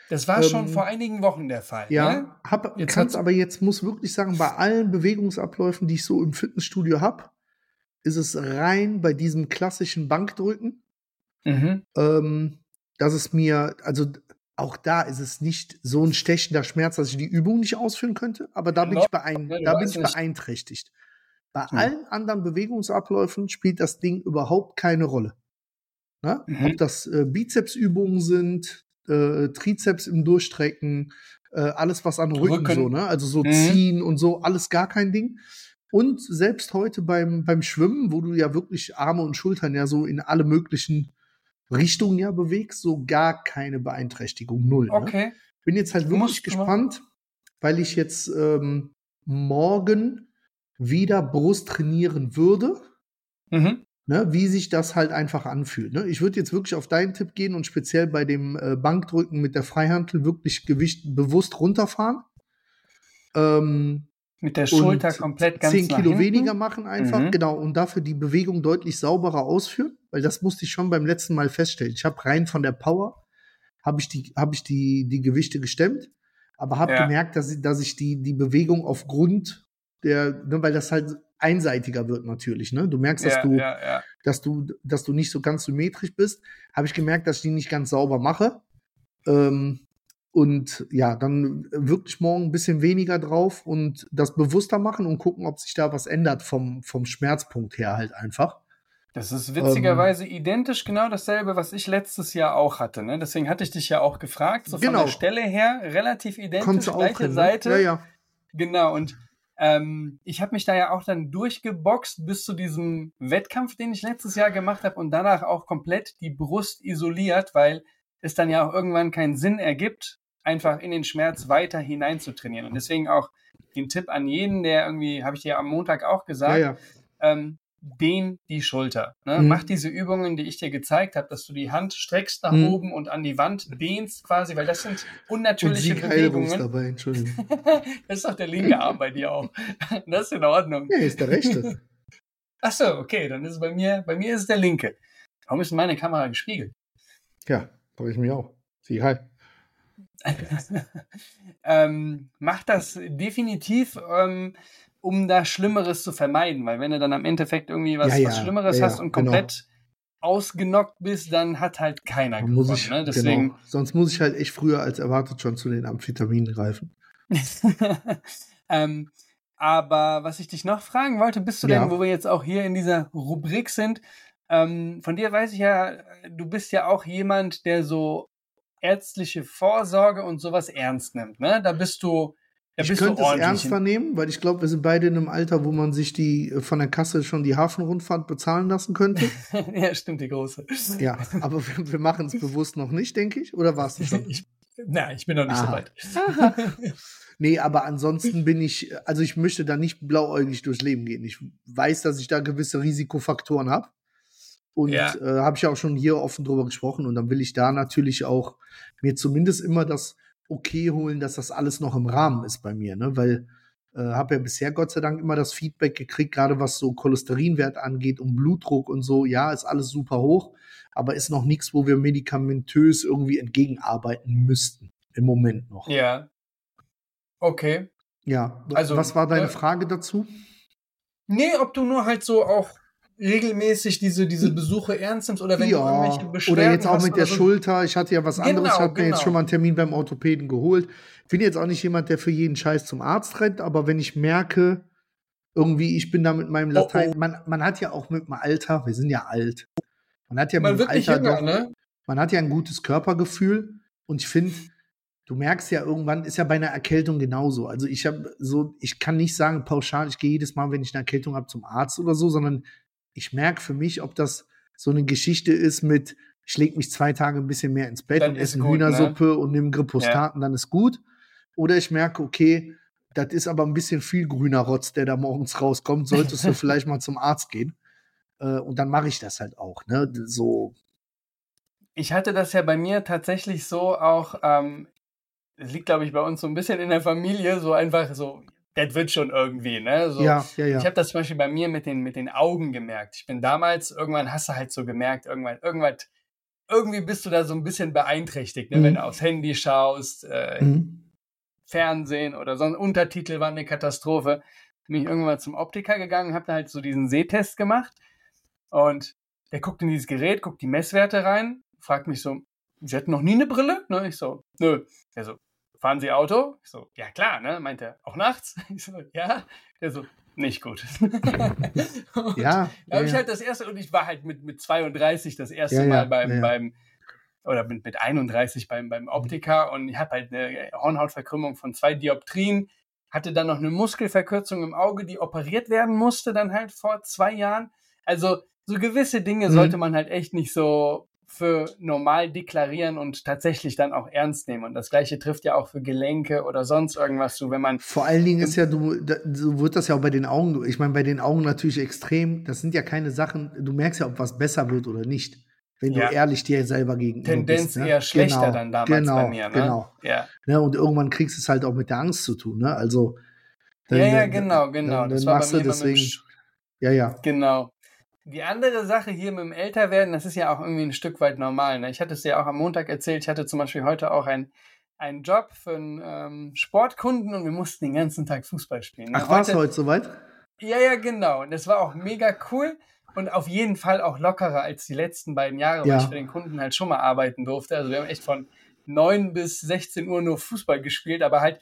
Das war schon Ähm, vor einigen Wochen der Fall. Ne? Ja, hab, Jetzt kann's aber jetzt, muss wirklich sagen, bei allen Bewegungsabläufen, die ich so im Fitnessstudio habe, ist es rein bei diesem klassischen Bankdrücken, Mhm. ähm, dass es mir, also auch da ist es nicht so ein stechender Schmerz, dass ich die Übung nicht ausführen könnte, aber da bin Noch, ich, beein ne, du da bin ich beeinträchtigt. Bei Hm. allen anderen Bewegungsabläufen spielt das Ding überhaupt keine Rolle. Ne? Mhm. Ob das äh, Bizepsübungen sind, äh, Trizeps im Durchstrecken, äh, alles was an Rücken, Rücken. so, ne? Also so Mhm. ziehen und so, alles gar kein Ding. Und selbst heute beim, beim Schwimmen, wo du ja wirklich Arme und Schultern ja so in alle möglichen Richtungen ja bewegst, so gar keine Beeinträchtigung, null. Ne? Okay. Bin jetzt halt wirklich gespannt, weil ich jetzt ähm, morgen wieder Brust trainieren würde Mhm. Ne, wie sich das halt einfach anfühlt. Ne? Ich würde jetzt wirklich auf deinen Tipp gehen und speziell bei dem äh, Bankdrücken mit der Freihantel wirklich Gewicht bewusst runterfahren. Ähm, Mit der Schulter komplett ganz 10 nach Kilo hinten. weniger machen einfach, Mhm. genau, und dafür die Bewegung deutlich sauberer ausführen, weil das musste ich schon beim letzten Mal feststellen. Ich habe rein von der Power, habe ich, die, hab ich die, die Gewichte gestemmt, aber habe Ja. gemerkt, dass ich, dass ich die, die Bewegung aufgrund der, ne, weil das halt einseitiger wird natürlich, ne? Du merkst, dass Ja, du ja, ja. dass du, dass du nicht so ganz symmetrisch bist, habe ich gemerkt, dass ich die nicht ganz sauber mache. Ähm, und ja, dann wirklich morgen ein bisschen weniger drauf und das bewusster machen und gucken, ob sich da was ändert vom, vom Schmerzpunkt her halt einfach. Das ist witzigerweise Ähm. identisch genau dasselbe, was ich letztes Jahr auch hatte. Ne? Deswegen hatte ich dich ja auch gefragt. So von Genau. der Stelle her relativ identisch, gleiche hin, ne? Seite. Ja, ja. Genau, und ähm, ich habe mich da ja auch dann durchgeboxt bis zu diesem Wettkampf, den ich letztes Jahr gemacht habe und danach auch komplett die Brust isoliert, weil es dann ja auch irgendwann keinen Sinn ergibt, einfach in den Schmerz weiter hinein zu trainieren. Und deswegen auch den Tipp an jeden, der irgendwie, habe ich dir am Montag auch ja, gesagt, ja. ähm, dehn die Schulter. Ne? Mhm. Mach diese Übungen, die ich dir gezeigt habe, dass du die Hand streckst nach Mhm. oben und an die Wand dehnst quasi, weil das sind Und unnatürliche Heilrus Bewegungen. dabei, Entschuldigung. Das ist doch der linke Arm bei dir auch. Das ist in Ordnung. Ja, ist der rechte. Ach so, okay, dann ist es bei mir, bei mir ist es der linke. Warum ist meine Kamera gespiegelt? ja, brauche ich mich auch. Sieg Heil. ähm, mach das definitiv, ähm, um da Schlimmeres zu vermeiden, weil wenn du dann am Endeffekt irgendwie was, Ja, ja, was Schlimmeres ja, hast und genau. komplett ausgenockt bist, dann hat halt keiner Dann muss gewonnen. ich, ne? Deswegen, genau. Sonst muss ich halt echt früher als erwartet schon zu den Amphetaminen greifen. ähm, aber was ich dich noch fragen wollte, bist du denn, wo wir jetzt auch hier in dieser Rubrik sind, ähm, von dir weiß ich ja, du bist ja auch jemand, der so ärztliche Vorsorge und sowas ernst nimmt, ne? Da bist du, da ich könnte es ernster nehmen, weil ich glaube, wir sind beide in einem Alter, wo man sich die äh, von der Kasse schon die Hafenrundfahrt bezahlen lassen könnte. ja, stimmt, die große. ja, aber wir, wir machen es bewusst noch nicht, denke ich. Oder warst du schon? Ich, na, ich bin noch nicht so Ah. weit. Nee, aber ansonsten bin ich, also ich möchte da nicht blauäugig durchs Leben gehen. Ich weiß, dass ich da gewisse Risikofaktoren habe. Und Ja. äh, habe ich ja auch schon hier offen drüber gesprochen. Und dann will ich da natürlich auch mir zumindest immer das Okay holen, dass das alles noch im Rahmen ist bei mir. Ne? Weil äh, habe ja bisher Gott sei Dank immer das Feedback gekriegt, gerade was so Cholesterinwert angeht und Blutdruck und so. Ja, ist alles super hoch, aber ist noch nichts, wo wir medikamentös irgendwie entgegenarbeiten müssten. Im Moment noch. Ja. Okay. Ja, Also, was war deine äh, Frage dazu? Nee, ob du nur halt so auch regelmäßig diese, diese Besuche ernst nimmst oder wenn ja, du irgendwelche Beschwerden oder jetzt auch mit der so. Schulter. Ich hatte ja was anderes. Genau, ich habe mir jetzt genau. schon mal einen Termin beim Orthopäden geholt. Bin jetzt auch nicht jemand, der für jeden Scheiß zum Arzt rennt, aber wenn ich merke, irgendwie, ich bin da mit meinem Oh, Latein. oh. Man, man hat ja auch mit dem Alter, wir sind ja alt. Man hat ja Man mit dem Alter jünger, doch, ne? man hat ja ein gutes Körpergefühl und ich finde, du merkst ja irgendwann, ist ja bei einer Erkältung genauso. Also ich habe so, ich kann nicht sagen pauschal, ich gehe jedes Mal, wenn ich eine Erkältung habe, zum Arzt oder so, sondern ich merke für mich, ob das so eine Geschichte ist mit, ich lege mich zwei Tage ein bisschen mehr ins Bett Dann und esse gut, ne? Hühnersuppe und nehme Grippostaten, dann ist gut. Oder ich merke, okay, das ist aber ein bisschen viel grüner Rotz, der da morgens rauskommt, solltest du vielleicht mal zum Arzt gehen. Äh, und dann mache ich das halt auch, ne? So, Ich hatte das ja bei mir tatsächlich so auch, ähm, es liegt, glaube ich, bei uns so ein bisschen in der Familie, so einfach so, das wird schon irgendwie, ne? So, ja, ja, ja. Ich habe das zum Beispiel bei mir mit den, mit den Augen gemerkt. Ich bin damals, irgendwann hast du halt so gemerkt, irgendwann, irgendwas, irgendwie bist du da so ein bisschen beeinträchtigt, ne? Mhm. wenn du aufs Handy schaust, äh, Mhm. Fernsehen oder so ein Untertitel war eine Katastrophe. Bin ich irgendwann zum Optiker gegangen, habe da halt so diesen Sehtest gemacht und der guckt in dieses Gerät, guckt die Messwerte rein, fragt mich so, Sie hatten noch nie eine Brille? Ne? Ich so, nö. Er so, fahren Sie Auto? Ich so, ja klar, ne? Meint er, auch nachts? Ich so, ja. Der so, nicht gut. Und Ja, da habe ich ja, halt das erste, und ich war halt mit, mit 32 das erste ja, Mal beim, ja. beim oder mit, mit 31 beim, beim Optiker und ich habe halt eine Hornhautverkrümmung von zwei Dioptrien, hatte dann noch eine Muskelverkürzung im Auge, die operiert werden musste, dann halt vor zwei Jahren. Also so gewisse Dinge Mhm. sollte man halt echt nicht so für normal deklarieren und tatsächlich dann auch ernst nehmen. Und das gleiche trifft ja auch für Gelenke oder sonst irgendwas zu, wenn man Vor allen Dingen ist ja, du, da, so wird das ja auch bei den Augen, ich meine, bei den Augen natürlich extrem, das sind ja keine Sachen, du merkst ja, ob was besser wird oder nicht, wenn Ja. du ehrlich dir selber gegenüber Tendenz bist. Ne? eher schlechter Genau, dann damals genau, bei mir. Ne? Genau, Ja. ne? Und irgendwann kriegst du es halt auch mit der Angst zu tun, ne? Also, ja, ja, dann- genau, genau. Dann, das dann war bei machst mir du deswegen, ja, ja, Genau. Die andere Sache hier mit dem Älterwerden, das ist ja auch irgendwie ein Stück weit normal. Ne? Ich hatte es dir auch am Montag erzählt, ich hatte zum Beispiel heute auch ein, einen Job für einen ähm, Sportkunden und wir mussten den ganzen Tag Fußball spielen. Ne? Ach, war es heute soweit? Ja, ja, genau. Und das war auch mega cool und auf jeden Fall auch lockerer als die letzten beiden Jahre, Ja. weil ich für den Kunden halt schon mal arbeiten durfte. Also wir haben echt von 9 bis 16 Uhr nur Fußball gespielt, aber halt,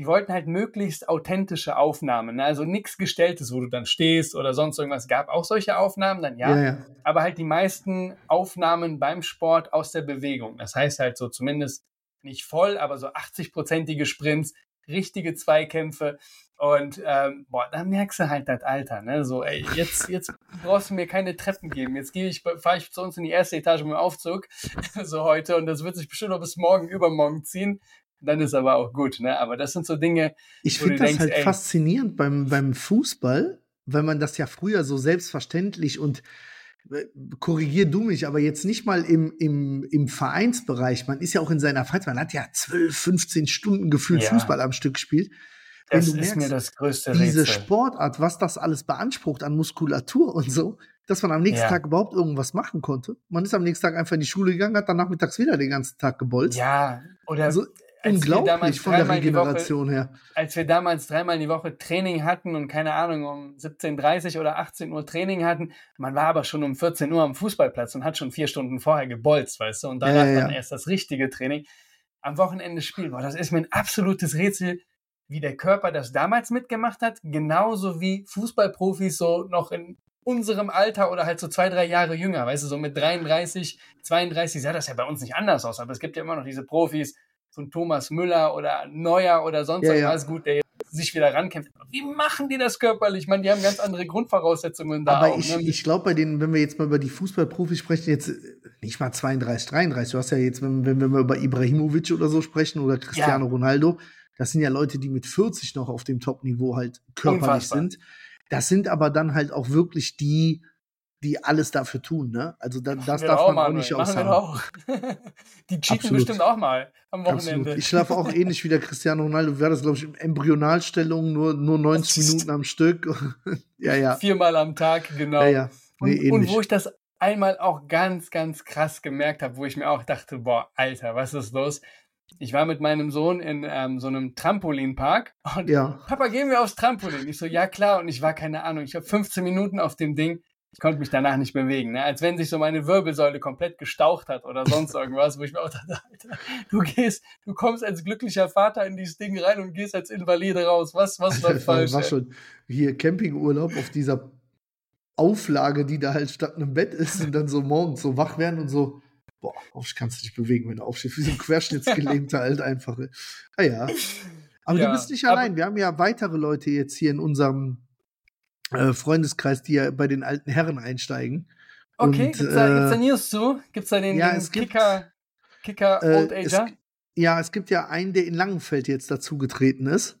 die wollten halt möglichst authentische Aufnahmen. Ne? Also nichts Gestelltes, wo du dann stehst oder sonst irgendwas. Gab auch solche Aufnahmen, dann ja. Ja, ja. Aber halt die meisten Aufnahmen beim Sport aus der Bewegung. Das heißt halt so zumindest nicht voll, aber so 80-prozentige Sprints, richtige Zweikämpfe. Und ähm, boah, da merkst du halt das Alter, ne? So, ey, jetzt, jetzt brauchst du mir keine Treppen geben. Jetzt gehe ich, fahre ich zu uns in die erste Etage mit dem Aufzug, so heute, und das wird sich bestimmt noch bis morgen, übermorgen ziehen. Dann ist aber auch gut, ne? Aber das sind so Dinge, Ich finde das denkst, halt ey. faszinierend beim, beim Fußball, weil man das ja früher so selbstverständlich und äh, korrigier du mich, aber jetzt nicht mal im, im, im Vereinsbereich. Man ist ja auch in seiner Freizeit, man hat ja 12, 15 Stunden gefühlt Ja. Fußball am Stück gespielt. Wenn das du ist merkst, mir das größte diese Rätsel. Sportart, was das alles beansprucht an Muskulatur und so, dass man am nächsten Ja. Tag überhaupt irgendwas machen konnte. Man ist am nächsten Tag einfach in die Schule gegangen, hat dann nachmittags wieder den ganzen Tag gebolzt. Ja, oder also als unglaublich von der die Woche- Regeneration her. als wir damals dreimal die Woche Training hatten und keine Ahnung, um 17.30 oder 18 Uhr Training hatten, man war aber schon um 14 Uhr am Fußballplatz und hat schon vier Stunden vorher gebolzt, weißt du, und danach Ja, ja, dann erst das richtige Training. Am Wochenende spielen, boah, das ist mir ein absolutes Rätsel, wie der Körper das damals mitgemacht hat, genauso wie Fußballprofis so noch in unserem Alter oder halt so zwei, drei Jahre jünger, weißt du, so mit 33, 32 sah das ja bei uns nicht anders aus, aber es gibt ja immer noch diese Profis, so ein Thomas Müller oder Neuer oder sonst Ja, ja. irgendwas, gut, der sich wieder rankämpft. Wie machen die das körperlich? Ich meine, die haben ganz andere Grundvoraussetzungen da Aber auch. ich, ne? ich glaube, bei denen, wenn wir jetzt mal über die Fußballprofis sprechen, jetzt äh, nicht mal 32, 33. Du hast ja jetzt, wenn, wenn wir mal über Ibrahimovic oder so sprechen oder Cristiano Ronaldo, das sind ja Leute, die mit 40 noch auf dem Top-Niveau halt körperlich Unfassbar. sind. Das sind aber dann halt auch wirklich die, die alles dafür tun, ne? Also da, das darf auch, man auch Manuel. nicht aussagen. auch. die cheaten Absolut. bestimmt auch mal am Absolut. Wochenende. Ich schlafe auch ähnlich wie der Cristiano Ronaldo. Wäre das, glaube ich, in Embryonalstellung, nur, nur 90 Minuten am Stück. ja, ja. Viermal am Tag, genau. Ja, ja. Nee, und, und ähnlich. wo ich das einmal auch ganz, ganz krass gemerkt habe, wo ich mir auch dachte, boah, Alter, was ist los? Ich war mit meinem Sohn in ähm, so einem Trampolinpark und ja. Papa, gehen wir aufs Trampolin? Ich so, ja klar. Und ich war, keine Ahnung, ich habe 15 Minuten auf dem Ding. Ich konnte mich danach nicht bewegen, ne? als wenn sich so meine Wirbelsäule komplett gestaucht hat oder sonst irgendwas, wo ich mir auch dachte, Alter, du gehst, du kommst als glücklicher Vater in dieses Ding rein und gehst als Invalide raus. Was, was war falsch? War schon hier Campingurlaub auf dieser Auflage, die da halt statt einem Bett ist und dann so morgens so wach werden und so, boah, ich kannst dich bewegen, wenn du aufstehst, wie so ein Querschnittsgelähmter halt einfach. Ah ja. Aber ja, du bist nicht allein. Wir haben ja weitere Leute jetzt hier in unserem äh, Freundeskreis, die ja bei den alten Herren einsteigen. Okay, und, gibt's, da, äh, da News zu? Gibt's da den, ja, den Kicker, Kicker äh, Old Ager? Es, ja, es gibt ja einen, der in Langenfeld jetzt dazugetreten ist.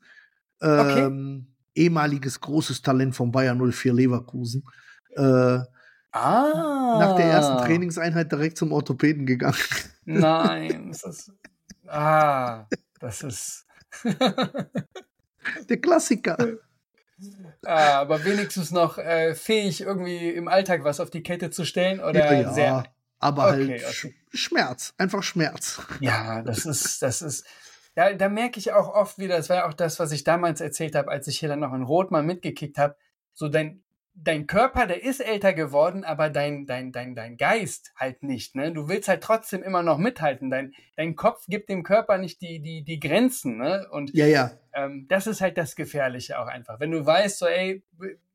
Ähm, okay. Ehemaliges großes Talent von Bayern 04 Leverkusen. Äh, ah. Nach der ersten Trainingseinheit direkt zum Orthopäden gegangen. Nein, das ist. Ah, das ist. der Klassiker. Ah, aber wenigstens noch äh, fähig, irgendwie im Alltag was auf die Kette zu stellen oder ja, ja, sehr. Aber okay, halt okay. Schmerz, einfach Schmerz. Ja, das ist, das ist. Ja, da merke ich auch oft wieder, das war ja auch das, was ich damals erzählt habe, als ich hier dann noch in Rot mal mitgekickt habe. So dein, dein Körper, der ist älter geworden, aber dein, dein, dein, dein Geist halt nicht. Ne? Du willst halt trotzdem immer noch mithalten. Dein, dein Kopf gibt dem Körper nicht die, die, die Grenzen. Ne? Und ja, ja. Ähm, das ist halt das Gefährliche auch einfach. Wenn du weißt, so, ey,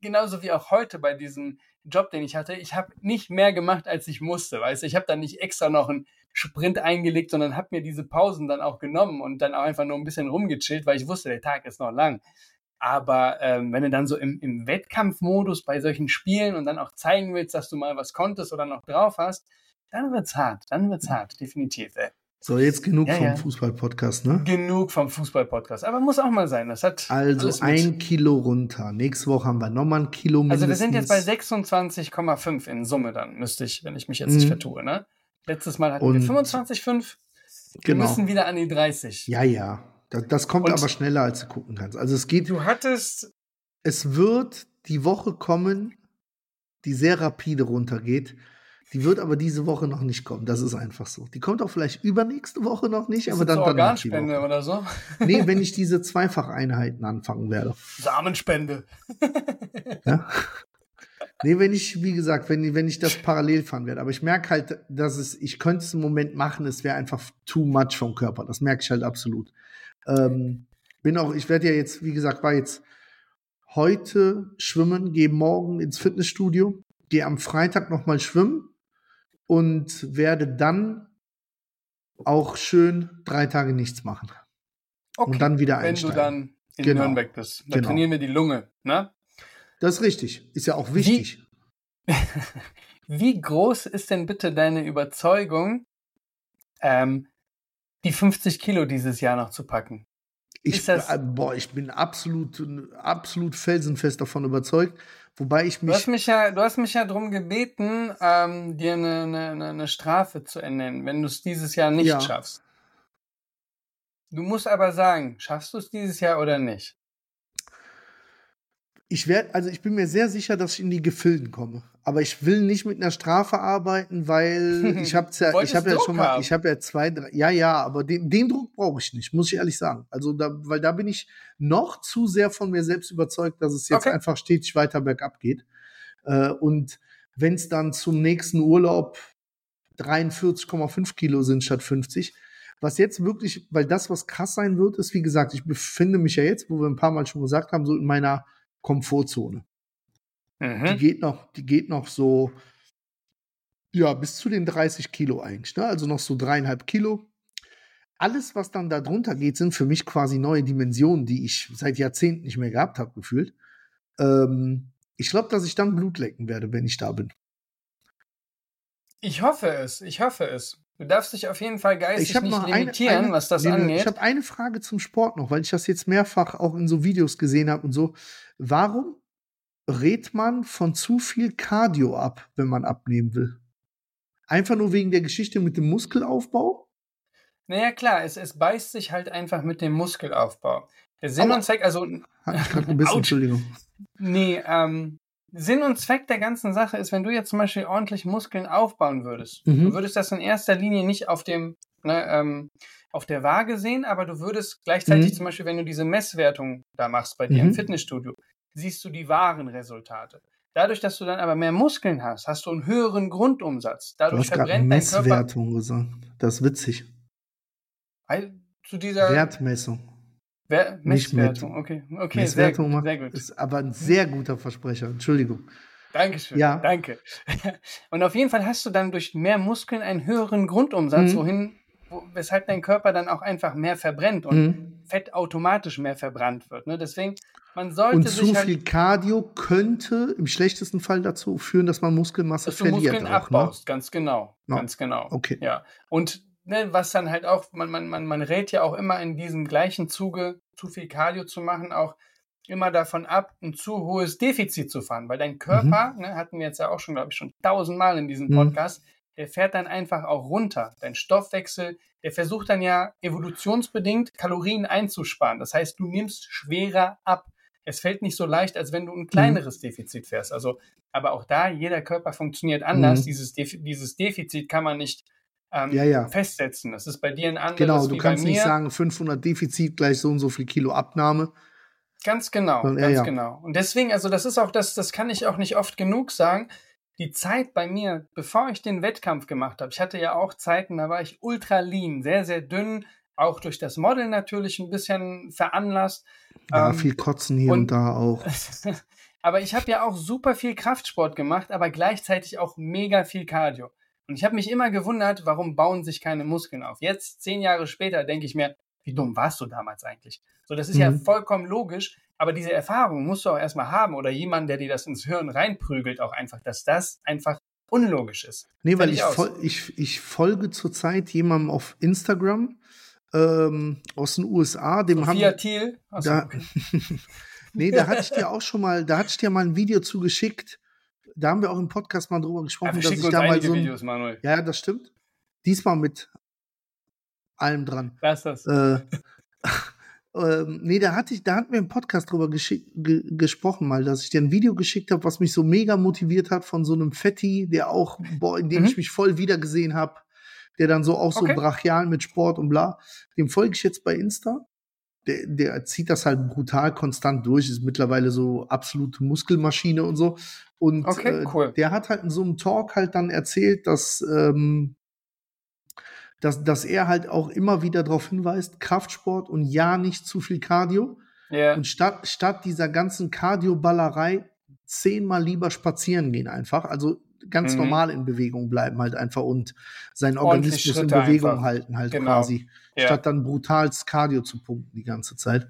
genauso wie auch heute bei diesem Job, den ich hatte, ich habe nicht mehr gemacht, als ich musste. Weißt du, ich habe dann nicht extra noch einen Sprint eingelegt, sondern habe mir diese Pausen dann auch genommen und dann auch einfach nur ein bisschen rumgechillt, weil ich wusste, der Tag ist noch lang. Aber ähm, wenn du dann so im, im Wettkampfmodus bei solchen Spielen und dann auch zeigen willst, dass du mal was konntest oder noch drauf hast, dann wird's hart. Dann wird's hart, definitiv. Ey. So, jetzt genug ja, vom ja. Fußball-Podcast, ne? Genug vom Fußball-Podcast. Aber muss auch mal sein. Das hat also ein Kilo runter. Nächste Woche haben wir nochmal ein Kilo mindestens. Also wir sind jetzt bei 26,5 in Summe dann, müsste ich, wenn ich mich jetzt mhm. nicht vertue, ne? Letztes Mal hatten Und wir 25,5. Wir genau. müssen wieder an die 30. Ja, ja. Das, das kommt und aber schneller, als du gucken kannst. Also es geht. Du hattest. Es wird die Woche kommen, die sehr rapide runtergeht. Die wird aber diese Woche noch nicht kommen. Das ist einfach so. Die kommt auch vielleicht übernächste Woche noch nicht, ist aber dann. Organspende oder so? Nee, wenn ich diese Zweifacheinheiten anfangen werde. Samenspende. ja? Nee, wenn ich, wie gesagt, wenn, wenn ich das parallel fahren werde. Aber ich merke halt, dass es, ich könnte es im Moment machen, es wäre einfach too much vom Körper. Das merke ich halt absolut. Ähm, bin auch, ich werde ja jetzt, wie gesagt, war jetzt heute schwimmen, gehe morgen ins Fitnessstudio, gehe am Freitag nochmal schwimmen und werde dann auch schön drei Tage nichts machen. Okay, und dann wieder einsteigen. Wenn du dann in genau. Nürnberg bist. Dann genau. trainieren wir die Lunge, ne? Das ist richtig. Ist ja auch wichtig. Wie, Wie groß ist denn bitte deine Überzeugung, ähm, die 50 Kilo dieses Jahr noch zu packen. Ich, äh, boah, ich bin absolut, absolut felsenfest davon überzeugt. Wobei ich mich. Du hast mich ja, du hast mich ja darum gebeten, ähm, dir eine, eine, eine, Strafe zu ernennen, wenn du es dieses Jahr nicht ja. schaffst. Du musst aber sagen, schaffst du es dieses Jahr oder nicht? Ich werde, also ich bin mir sehr sicher, dass ich in die Gefilden komme. Aber ich will nicht mit einer Strafe arbeiten, weil ich habe ja, ich habe ja schon mal, ich habe ja zwei, drei, ja, ja, aber den, den Druck brauche ich nicht, muss ich ehrlich sagen. Also da, weil da bin ich noch zu sehr von mir selbst überzeugt, dass es jetzt okay. einfach stetig weiter bergab geht. Äh, und wenn es dann zum nächsten Urlaub 43,5 Kilo sind statt 50, was jetzt wirklich, weil das, was krass sein wird, ist, wie gesagt, ich befinde mich ja jetzt, wo wir ein paar Mal schon gesagt haben, so in meiner Komfortzone. Mhm. Die geht noch, die geht noch so, ja, bis zu den 30 Kilo eigentlich, ne? Also noch so dreieinhalb Kilo. Alles, was dann da drunter geht, sind für mich quasi neue Dimensionen, die ich seit Jahrzehnten nicht mehr gehabt habe, gefühlt. Ähm, ich glaube, dass ich dann Blut lecken werde, wenn ich da bin. Ich hoffe es, ich hoffe es. Du darfst dich auf jeden Fall geistig nicht limitieren, eine, eine, was das nee, angeht. Ich habe eine Frage zum Sport noch, weil ich das jetzt mehrfach auch in so Videos gesehen habe und so. Warum rät man von zu viel Cardio ab, wenn man abnehmen will? Einfach nur wegen der Geschichte mit dem Muskelaufbau? Naja, klar, es, es beißt sich halt einfach mit dem Muskelaufbau. Der Sinn Aber, und Zweck, also. Gerade ein bisschen, Entschuldigung. Nee, ähm, Sinn und Zweck der ganzen Sache ist, wenn du jetzt zum Beispiel ordentlich Muskeln aufbauen würdest, mhm. du würdest das in erster Linie nicht auf dem, ne, ähm, auf der Waage sehen, aber du würdest gleichzeitig mhm. zum Beispiel, wenn du diese Messwertung da machst bei dir mhm. im Fitnessstudio, siehst du die wahren Resultate. Dadurch, dass du dann aber mehr Muskeln hast, hast du einen höheren Grundumsatz. Dadurch du hast verbrennt dein Körper. Messwertung gesagt. Das ist witzig. Weil Zu dieser Wertmessung. Wer Nicht Messwertung. Okay, okay, Messwertung sehr, macht, sehr gut. ist aber ein sehr guter Versprecher. Entschuldigung. Dankeschön. Ja. Danke. Und auf jeden Fall hast du dann durch mehr Muskeln einen höheren Grundumsatz, Mhm. wohin, wo, weshalb dein Körper dann auch einfach mehr verbrennt und Mhm. Fett automatisch mehr verbrannt wird. Ne? Deswegen, man sollte Und sich zu halt, viel Cardio könnte im schlechtesten Fall dazu führen, dass man Muskelmasse dass du verliert. Muskeln auch, ne? abbaust. Ganz genau. Ja. Ganz genau. Okay. Ja. Und ne, was dann halt auch, man, man, man, man rät ja auch immer in diesem gleichen Zuge, zu viel Cardio zu machen, auch immer davon ab, ein zu hohes Defizit zu fahren. Weil dein Körper, ne, hatten wir jetzt ja auch schon, glaube ich, schon tausendmal in diesem Mhm. Podcast, der fährt dann einfach auch runter. Dein Stoffwechsel, der versucht dann ja evolutionsbedingt Kalorien einzusparen. Das heißt, du nimmst schwerer ab. Es fällt nicht so leicht, als wenn du Mhm. ein kleineres Defizit fährst. Also, aber auch da, jeder Körper funktioniert anders. Mhm. Dieses, Defi dieses Defizit kann man nicht ähm, Ja, ja. festsetzen. Das ist bei dir ein anderes Genau, du kannst nicht sagen, 500 Defizit gleich so und so viel Kilo Abnahme. Ganz genau, Ja, ganz ja. genau. Und deswegen, also das ist auch das, das kann ich auch nicht oft genug sagen. Die Zeit bei mir, bevor ich den Wettkampf gemacht habe, ich hatte ja auch Zeiten, da war ich ultra lean, sehr, sehr dünn, auch durch das Model natürlich ein bisschen veranlasst. Ja, Ähm, viel Kotzen hier und, und- da auch. aber ich habe ja auch super viel Kraftsport gemacht, aber gleichzeitig auch mega viel Cardio. Und ich habe mich immer gewundert, warum bauen sich keine Muskeln auf. Jetzt, zehn Jahre später, denke ich mir, wie dumm warst du damals eigentlich? So, das ist ja Mhm. vollkommen logisch, aber diese Erfahrung musst du auch erstmal haben oder jemand, der dir das ins Hirn reinprügelt, auch einfach, dass das einfach unlogisch ist. Nee, weil ich, fol ich, ich folge zurzeit jemandem auf Instagram ähm, aus den USA, dem Sophia haben Thiel, achso, da, okay. nee, da hatte ich dir auch schon mal, da hatte ich dir mal ein Video zugeschickt. Da haben wir auch im Podcast mal drüber ja, gesprochen, wir dass ich da mal so ein, Videos, Manuel. ja, das stimmt. Diesmal mit allem dran. Lass das. Äh, ähm, nee, da hatte ich, da hatten wir im Podcast drüber geschick, ge, gesprochen mal, dass ich dir ein Video geschickt habe, was mich so mega motiviert hat von so einem Fetti, der auch, boah, in dem Mhm. ich mich voll wiedergesehen habe, der dann so auch so Okay. brachial mit Sport und bla. Dem folge ich jetzt bei Insta. Der, der zieht das halt brutal konstant durch, ist mittlerweile so absolute Muskelmaschine und so. Und Okay, äh, cool. der hat halt in so einem Talk halt dann erzählt, dass ähm, dass, dass er halt auch immer wieder darauf hinweist, Kraftsport und ja, nicht zu viel Cardio. Ja, Und statt, statt dieser ganzen Cardio-Ballerei zehnmal lieber spazieren gehen einfach. Also ganz Mhm. normal in Bewegung bleiben halt einfach und seinen Organismus in Bewegung einfach. halten halt Genau. quasi. ja. Statt dann brutals Cardio zu pumpen die ganze Zeit.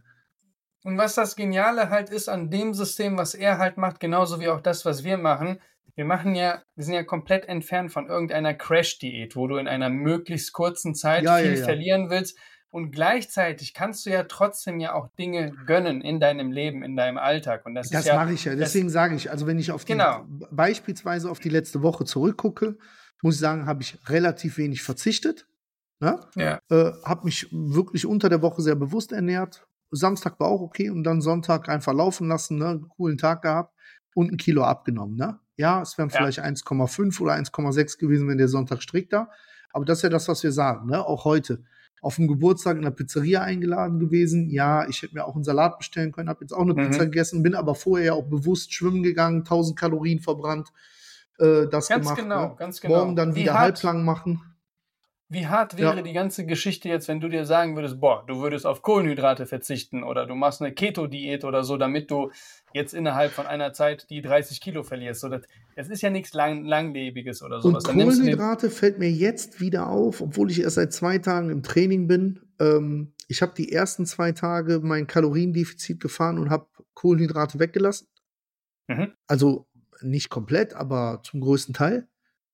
Und was das Geniale halt ist an dem System, was er halt macht, genauso wie auch das, was wir machen, wir machen ja, wir sind ja komplett entfernt von irgendeiner Crash-Diät, wo du in einer möglichst kurzen Zeit Ja, viel ja. verlieren willst. Und gleichzeitig kannst du ja trotzdem ja auch Dinge gönnen in deinem Leben, in deinem Alltag. Und das, Das ja, mache ich ja. Deswegen sage ich, also wenn ich auf die, Genau. beispielsweise auf die letzte Woche zurückgucke, muss ich sagen, habe ich relativ wenig verzichtet. Ne? ja, Äh, habe mich wirklich unter der Woche sehr bewusst ernährt. Samstag war auch okay und dann Sonntag einfach laufen lassen, ne? coolen Tag gehabt und ein Kilo abgenommen. Ne? Ja, es wären Ja. vielleicht 1,5 oder 1,6 gewesen, wenn der Sonntag strikter. Aber das ist ja das, was wir sagen, ne? auch heute. Auf dem Geburtstag in der Pizzeria eingeladen gewesen. Ja, ich hätte mir auch einen Salat bestellen können, habe jetzt auch eine Mhm. Pizza gegessen, bin aber vorher ja auch bewusst schwimmen gegangen, 1000 Kalorien verbrannt. Äh, das ganz gemacht. genau, ne? ganz genau. Morgen dann Wie wieder halblang machen. Wie hart wäre Ja. die ganze Geschichte jetzt, wenn du dir sagen würdest, boah, du würdest auf Kohlenhydrate verzichten oder du machst eine Keto-Diät oder so, damit du jetzt innerhalb von einer Zeit die 30 Kilo verlierst. So, das, das ist ja nichts lang, Langlebiges oder sowas. Und Kohlenhydrate fällt mir jetzt wieder auf, obwohl ich erst seit zwei Tagen im Training bin. Ähm, ich habe die ersten zwei Tage mein Kaloriendefizit gefahren und habe Kohlenhydrate weggelassen. Mhm. Also nicht komplett, aber zum größten Teil.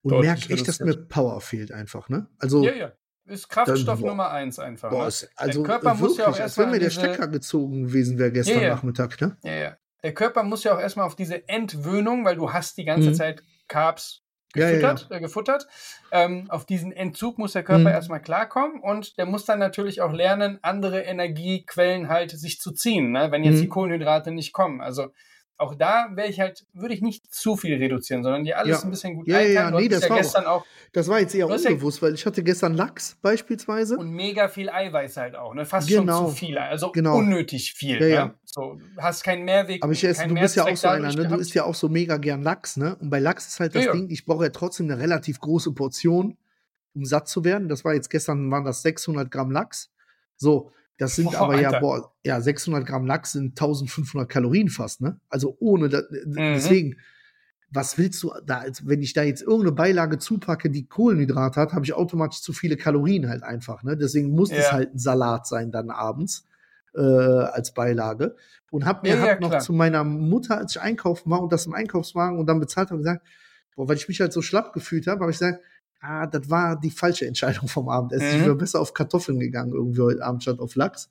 Und merke echt, dass mir. Power fehlt einfach. Ne? Also, Ja, ja. Ist Kraftstoff Dann-. Nummer eins einfach. boah, ne? ist, also der Körper muss ja auch wirklich, als wenn erstmal mir der Stecker gezogen gewesen wäre gestern Ja, ja. Nachmittag. Ne? ja, ja. Der Körper muss ja auch erstmal auf diese Entwöhnung, weil du hast die ganze Mhm. Zeit Carbs Ja, ja, gefüttert, Äh, gefuttert. Ähm, auf diesen Entzug muss der Körper Mhm. erstmal klarkommen und der muss dann natürlich auch lernen, andere Energiequellen halt sich zu ziehen, ne? wenn jetzt Mhm. die Kohlenhydrate nicht kommen. Also auch da wäre ich halt, würde ich nicht zu viel reduzieren, sondern die alles Ja. ein bisschen gut Ja, ja, ja, einteilen. Du nee, das ja war auch- gestern auch Das war jetzt eher ja- unbewusst, weil ich hatte gestern Lachs beispielsweise. und mega viel Eiweiß halt auch, ne? Fast Genau. schon zu viel, also Genau. unnötig viel. Ja, ne? ja. So, hast keinen Mehrweg. Aber ich esse, du bist ja auch so einer, ne? Du isst ja auch so mega gern Lachs, ne? Und bei Lachs ist halt das Ja, ja. Ding, ich brauche ja trotzdem eine relativ große Portion, um satt zu werden. Das war jetzt gestern, waren das 600 Gramm Lachs. So, das sind Boah, aber ja, Alter. boah, ja, 600 Gramm Lachs sind 1500 Kalorien fast, ne? Also ohne, da, Mhm. deswegen, was willst du da, wenn ich da jetzt irgendeine Beilage zupacke, die Kohlenhydrat hat, habe ich automatisch zu viele Kalorien halt einfach, ne? Deswegen muss es Ja. halt ein Salat sein dann abends äh, als Beilage. Und hab mir Ja, ja, hab noch klar. zu meiner Mutter, als ich einkaufen war und das im Einkaufswagen und dann bezahlt habe, gesagt, boah, weil ich mich halt so schlapp gefühlt habe, habe ich gesagt, ah, das war die falsche Entscheidung vom Abendessen. Ich Mhm. wäre besser auf Kartoffeln gegangen irgendwie heute Abend statt auf Lachs.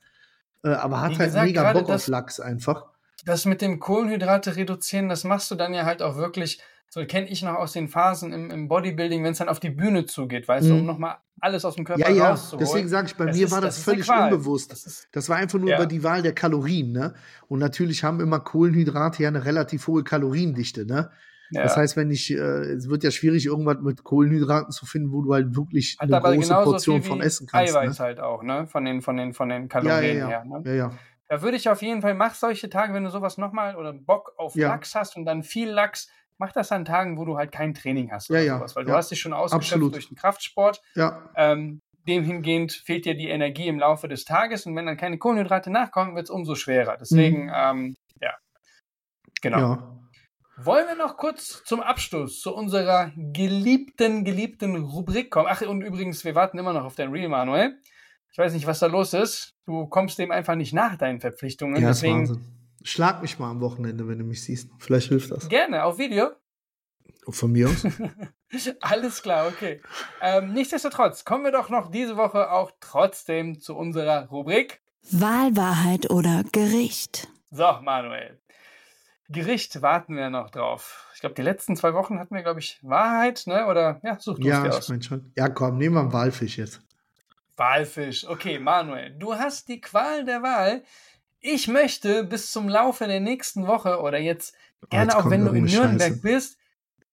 Äh, aber hat Wie halt gesagt, mega Bock auf das- Lachs einfach. das mit dem Kohlenhydrate reduzieren, das machst du dann ja halt auch wirklich, so kenne ich noch aus den Phasen im, im Bodybuilding, wenn es dann auf die Bühne zugeht, weißt du, Mhm. um nochmal alles aus dem Körper Ja, ja, rauszuholen. deswegen sage ich, bei Das mir ist- war das das, völlig unbewusst. Das Das war einfach nur Ja. über die Wahl der Kalorien, ne? Und natürlich haben immer Kohlenhydrate ja eine relativ hohe Kaloriendichte, ne? Ja. Das heißt, wenn ich, äh, es wird ja schwierig, irgendwas mit Kohlenhydraten zu finden, wo du halt wirklich Hat eine große Portion viel von essen kannst. Eiweiß Ne? halt auch, ne? Von den, von den, von den Ja, Kalorien ja, her. ja. Ne? ja, ja. Da würde ich auf jeden Fall, mach solche Tage, wenn du sowas nochmal oder Bock auf. Lachs hast und dann viel Lachs, mach das an Tagen, wo du halt kein Training hast oder ja, sowas, weil du hast dich schon ausgeschöpft Absolut. durch den Kraftsport. ja. Ähm, dem hingehend fehlt dir die Energie im Laufe des Tages und wenn dann keine Kohlenhydrate nachkommen, wird es umso schwerer. Deswegen, Mhm. ähm, ja. Genau. ja. Wollen wir noch kurz zum Abschluss zu unserer geliebten, geliebten Rubrik kommen? Ach, und übrigens, wir warten immer noch auf dein Real, Manuel. Ich weiß nicht, was da los ist. Du kommst dem einfach nicht nach deinen Verpflichtungen. Ja, ist Deswegen Wahnsinn. Schlag mich mal am Wochenende, wenn du mich siehst. Vielleicht hilft das. gerne auf Video. Von mir aus. Alles klar, okay. Ähm, nichtsdestotrotz kommen wir doch noch diese Woche auch trotzdem zu unserer Rubrik. Wahl, Wahrheit oder Gericht. So, Manuel. Gericht warten wir noch drauf. Ich glaube, die letzten zwei Wochen hatten wir, glaube ich, Wahrheit, ne? Oder ja, such du ja, es dir ich aus. meine schon. Ja, komm, nehmen wir einen Walfisch jetzt. Walfisch. Okay, Manuel, du hast die Qual der Wahl. Ich möchte bis zum Laufe der nächsten Woche oder jetzt gerne jetzt auch wenn du in Nürnberg Scheiße. bist,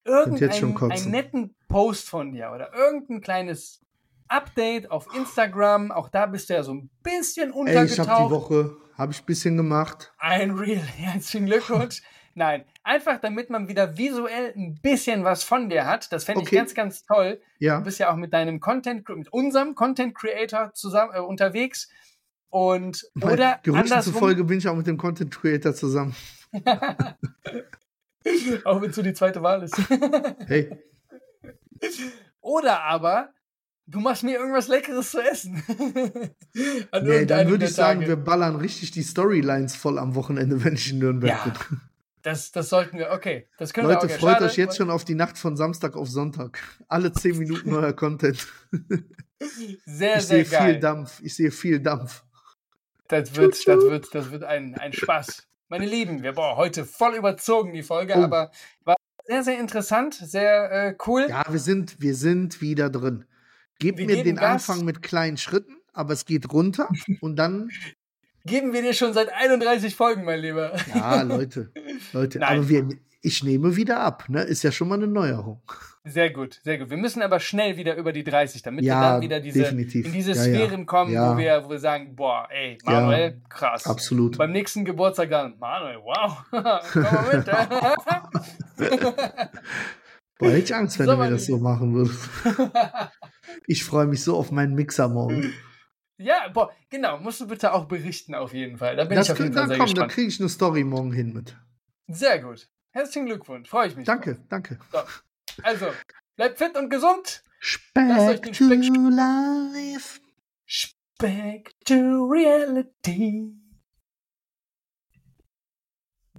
irgendeinen netten Post von dir oder irgendein kleines Update auf Instagram. Auch da bist du ja so ein bisschen Ey, ich habe untergetaucht. die Woche, habe ich ein bisschen gemacht. Ein Real. Herzlichen Glückwunsch. Nein, einfach damit man wieder visuell ein bisschen was von dir hat. Das fände ich Okay. ganz, ganz toll. Ja, Du bist ja auch mit deinem Content, mit unserem Content Creator zusammen äh, unterwegs. Und oder Gerüchten andersrum, zufolge bin ich auch mit dem Content Creator zusammen. auch wenn es so die zweite Wahl ist. Hey, oder aber du machst mir irgendwas Leckeres zu essen. An nee, dann würde ich sagen, wir ballern richtig die Storylines voll am Wochenende, wenn ich in Nürnberg Ja, bin. das, das sollten wir. Okay, das können Leute, wir auch. freut Schade, euch jetzt schon auf die Nacht von Samstag auf Sonntag. Alle 10 Minuten neuer Content. Sehr, Ich sehr sehe geil. viel Dampf. Ich sehe viel Dampf. Das wird, das wird, das wird ein, ein Spaß. Meine Lieben, wir boah, heute voll überzogen die Folge, Oh. aber war sehr, sehr interessant, sehr äh, cool. Ja, wir sind, wir sind wieder drin. Gebt Wir mir den Gas. Anfang mit kleinen Schritten, aber es geht runter und dann, Geben wir dir schon seit 31 Folgen, mein Lieber. ja, Leute, Leute, Nein. aber wir, ich nehme wieder ab, ne? Ist ja schon mal eine Neuerung. Sehr gut, sehr gut. Wir müssen aber schnell wieder über die 30, damit wir Ja, dann wieder diese, definitiv. in diese Ja, ja. Sphären kommen, Ja. wo, wir, wo wir sagen, boah, ey, Manuel, krass. Absolut. Beim nächsten Geburtstag dann, Manuel, wow, komm mal mit. Boah, hätte ich Angst, wenn So, du mir das so machen würdest. Ich freue mich so auf meinen Mixer morgen. ja, boah, genau, musst du bitte auch berichten auf jeden Fall. Da bin Das ich auf jeden Fall sehr kommen, da gespannt. kriege ich eine Story morgen hin mit. Sehr gut. Herzlichen Glückwunsch, freue ich mich. Danke, danke. drauf. Also, bleibt fit und gesund. Speck Speck- to life. Back to reality.